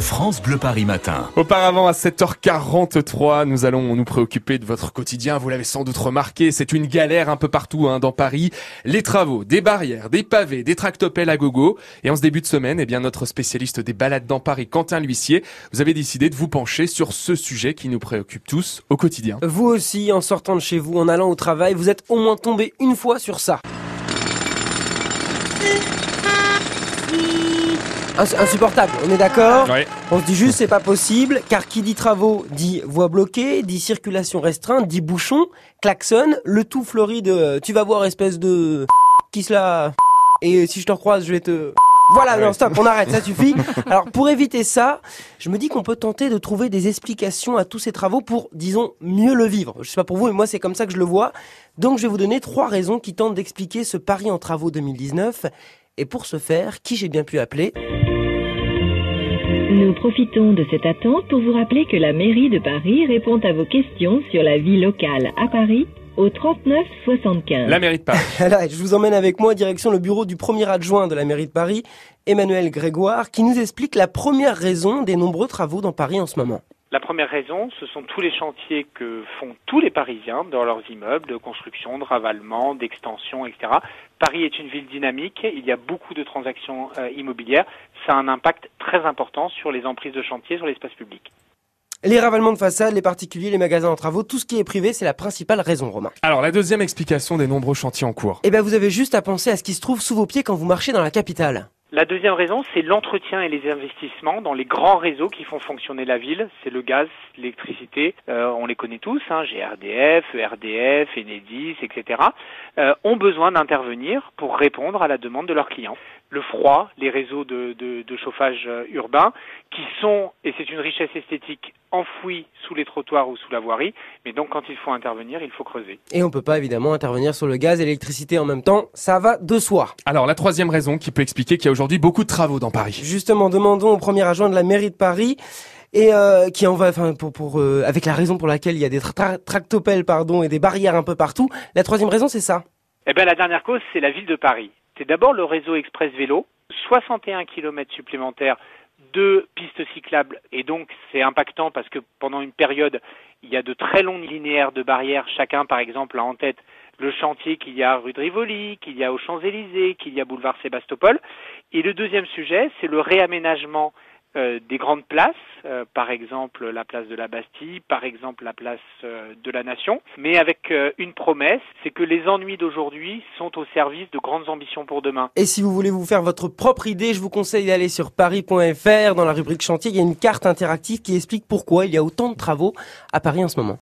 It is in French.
France Bleu Paris Matin. Auparavant, à 7h43, nous allons nous préoccuper de votre quotidien. Vous l'avez sans doute remarqué, c'est une galère un peu partout hein, dans Paris. Les travaux, des barrières, des pavés, des tractopelles à gogo. Et en ce début de semaine, eh bien, notre spécialiste des balades dans Paris, Quentin L'Huissier, vous avez décidé de vous pencher sur ce sujet qui nous préoccupe tous au quotidien. Vous aussi, en sortant de chez vous, en allant au travail, vous êtes au moins tombé une fois sur ça. Ins- Insupportable, on est d'accord Ouais. On se dit juste c'est pas possible, car qui dit travaux dit voie bloquée, dit circulation restreinte, dit bouchon, klaxon, le tout fleuri de euh, tu vas voir espèce de qui se la et si je te recroise je vais te voilà, non, stop, on arrête, ça suffit. Alors, pour éviter ça, je me dis qu'on peut tenter de trouver des explications à tous ces travaux pour, disons, mieux le vivre. Je sais pas pour vous, mais moi, c'est comme ça que je le vois. Donc, je vais vous donner trois raisons qui tentent d'expliquer ce Paris en travaux 2019. Et pour ce faire, qui j'ai bien pu appeler? Nous profitons de cette attente pour vous rappeler que la mairie de Paris répond à vos questions sur la vie locale à Paris au 39 75. La mairie de Paris. Là, je vous emmène avec moi direction le bureau du premier adjoint de la mairie de Paris, Emmanuel Grégoire, qui nous explique la première raison des nombreux travaux dans Paris en ce moment. La première raison, ce sont tous les chantiers que font tous les Parisiens dans leurs immeubles de construction, de ravalement, d'extension, etc. Paris est une ville dynamique, il y a beaucoup de transactions euh, immobilières, ça a un impact très important sur les emprises de chantier, sur l'espace public. Les ravalements de façade, les particuliers, les magasins en travaux, tout ce qui est privé, c'est la principale raison, Romain. Alors, la deuxième explication des nombreux chantiers en cours. Eh bien, vous avez juste à penser à ce qui se trouve sous vos pieds quand vous marchez dans la capitale. La deuxième raison, c'est l'entretien et les investissements dans les grands réseaux qui font fonctionner la ville. C'est le gaz, l'électricité, euh, on les connaît tous, hein, GRDF, ERDF, Enedis, etc. euh, ont besoin d'intervenir pour répondre à la demande de leurs clients. Le froid, les réseaux de, de- de chauffage euh, urbain, qui sont, et c'est une richesse esthétique, enfouis sous les trottoirs ou sous la voirie, mais donc quand il faut intervenir, il faut creuser. Et on peut pas évidemment intervenir sur le gaz et l'électricité en même temps, ça va de soi. Alors, la troisième raison qui peut expliquer qu'il y a aujourd'hui beaucoup de travaux dans Paris. Justement, demandons au premier adjoint de la mairie de Paris et euh, qui en va, enfin, pour, pour euh, avec la raison pour laquelle il y a des tra- tra- tractopelles, pardon, et des barrières un peu partout. La troisième raison, c'est ça? Eh bien, la dernière cause, c'est la ville de Paris. C'est d'abord le réseau express vélo, 61 km supplémentaires de pistes cyclables, et donc c'est impactant parce que pendant une période, il y a de très longs linéaires de barrières. Chacun, par exemple, a en tête le chantier qu'il y a rue de Rivoli, qu'il y a aux Champs-Élysées, qu'il y a boulevard Sébastopol. Et le deuxième sujet, c'est le réaménagement euh, des grandes places, euh, par exemple la place de la Bastille, par exemple la place euh, de la Nation, mais avec une promesse, c'est que les ennuis d'aujourd'hui sont au service de grandes ambitions pour demain. Et si vous voulez vous faire votre propre idée, je vous conseille d'aller sur paris.fr. Dans la rubrique chantier, il y a une carte interactive qui explique pourquoi il y a autant de travaux à Paris en ce moment.